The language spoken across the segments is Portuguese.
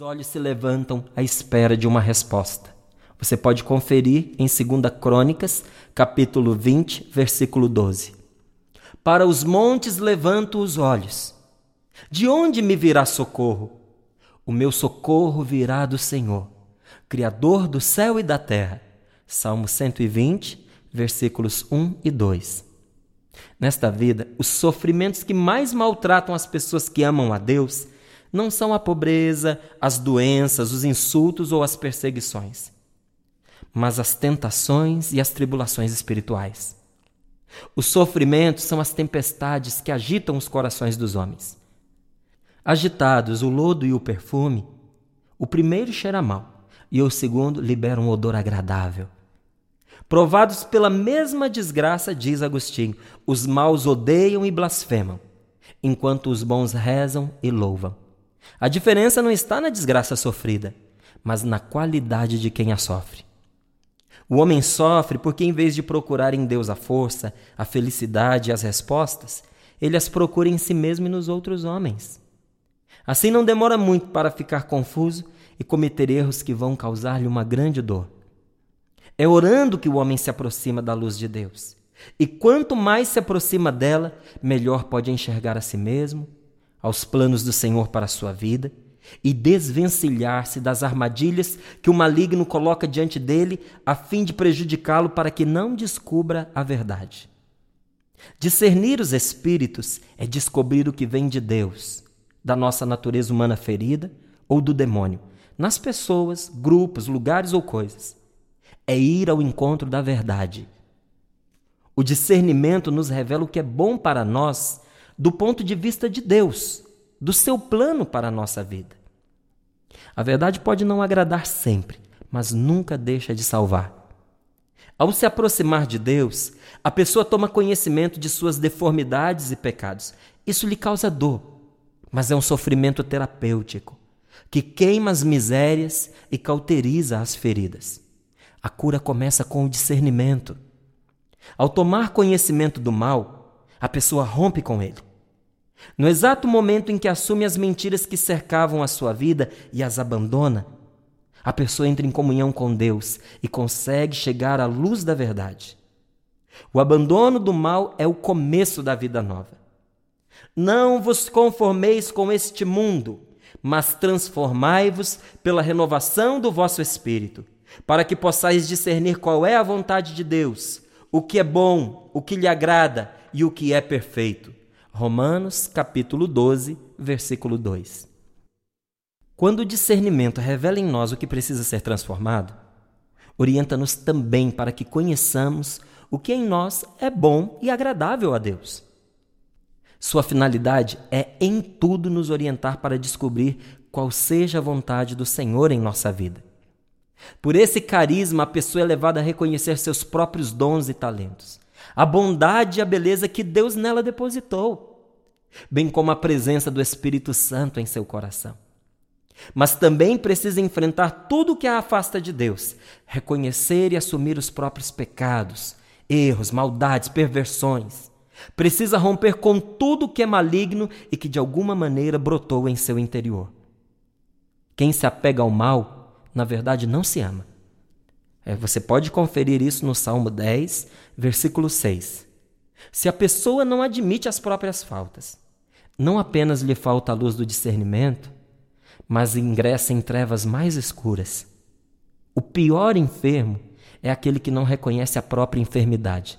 Os olhos se levantam à espera de uma resposta. Você pode conferir em 2 Crônicas, capítulo 20, versículo 12. Para os montes levanto os olhos. De onde me virá socorro? O meu socorro virá do Senhor, Criador do céu e da terra. Salmo 120, versículos 1 e 2. Nesta vida, os sofrimentos que mais maltratam as pessoas que amam a Deus não são a pobreza, as doenças, os insultos ou as perseguições, mas as tentações e as tribulações espirituais. Os sofrimentos são as tempestades que agitam os corações dos homens. Agitados o lodo e o perfume, o primeiro cheira mal e o segundo libera um odor agradável. Provados pela mesma desgraça, diz Agostinho, os maus odeiam e blasfemam, enquanto os bons rezam e louvam. A diferença não está na desgraça sofrida, mas na qualidade de quem a sofre. O homem sofre porque, em vez de procurar em Deus a força, a felicidade e as respostas, ele as procura em si mesmo e nos outros homens. Assim não demora muito para ficar confuso e cometer erros que vão causar-lhe uma grande dor. É orando que o homem se aproxima da luz de Deus. E quanto mais se aproxima dela, melhor pode enxergar a si mesmo, aos planos do Senhor para a sua vida e desvencilhar-se das armadilhas que o maligno coloca diante dele a fim de prejudicá-lo para que não descubra a verdade. Discernir os espíritos é descobrir o que vem de Deus, da nossa natureza humana ferida ou do demônio, nas pessoas, grupos, lugares ou coisas é ir ao encontro da verdade. O discernimento nos revela o que é bom para nós do ponto de vista de Deus, do seu plano para a nossa vida. A verdade pode não agradar sempre, mas nunca deixa de salvar. Ao se aproximar de Deus, a pessoa toma conhecimento de suas deformidades e pecados. Isso lhe causa dor, mas é um sofrimento terapêutico que queima as misérias e cauteriza as feridas. A cura começa com o discernimento. Ao tomar conhecimento do mal, a pessoa rompe com ele. No exato momento em que assume as mentiras que cercavam a sua vida e as abandona, a pessoa entra em comunhão com Deus e consegue chegar à luz da verdade. O abandono do mal é o começo da vida nova. Não vos conformeis com este mundo, mas transformai-vos pela renovação do vosso espírito para que possais discernir qual é a vontade de Deus, o que é bom, o que lhe agrada e o que é perfeito. Romanos, capítulo 12, versículo 2. Quando o discernimento revela em nós o que precisa ser transformado, orienta-nos também para que conheçamos o que em nós é bom e agradável a Deus. Sua finalidade é em tudo nos orientar para descobrir qual seja a vontade do Senhor em nossa vida. Por esse carisma, a pessoa é levada a reconhecer seus próprios dons e talentos, a bondade e a beleza que Deus nela depositou, bem como a presença do Espírito Santo em seu coração. Mas também precisa enfrentar tudo o que a afasta de Deus, reconhecer e assumir os próprios pecados, erros, maldades, perversões. Precisa romper com tudo o que é maligno e que de alguma maneira brotou em seu interior. Quem se apega ao mal na verdade não se ama. É, você pode conferir isso no Salmo 10, versículo 6. Se a pessoa não admite as próprias faltas, não apenas lhe falta a luz do discernimento, mas ingressa em trevas mais escuras. O pior enfermo é aquele que não reconhece a própria enfermidade.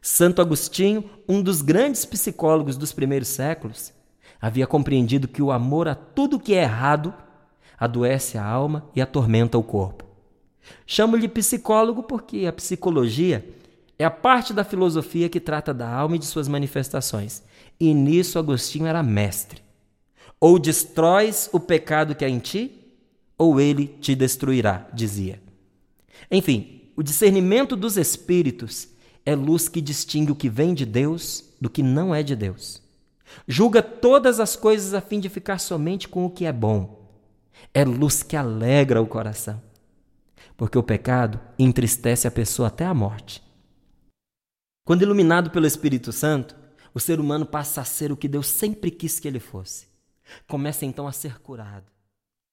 Santo Agostinho, um dos grandes psicólogos dos primeiros séculos, havia compreendido que o amor a tudo que é errado adoece a alma e atormenta o corpo. Chamo-lhe psicólogo porque a psicologia é a parte da filosofia que trata da alma e de suas manifestações. E nisso Agostinho era mestre. Ou destróis o pecado que há em ti, ou ele te destruirá, dizia. Enfim, o discernimento dos espíritos é luz que distingue o que vem de Deus do que não é de Deus. Julga todas as coisas a fim de ficar somente com o que é bom é luz que alegra o coração. Porque o pecado entristece a pessoa até a morte. Quando iluminado pelo Espírito Santo, o ser humano passa a ser o que Deus sempre quis que ele fosse. Começa então a ser curado.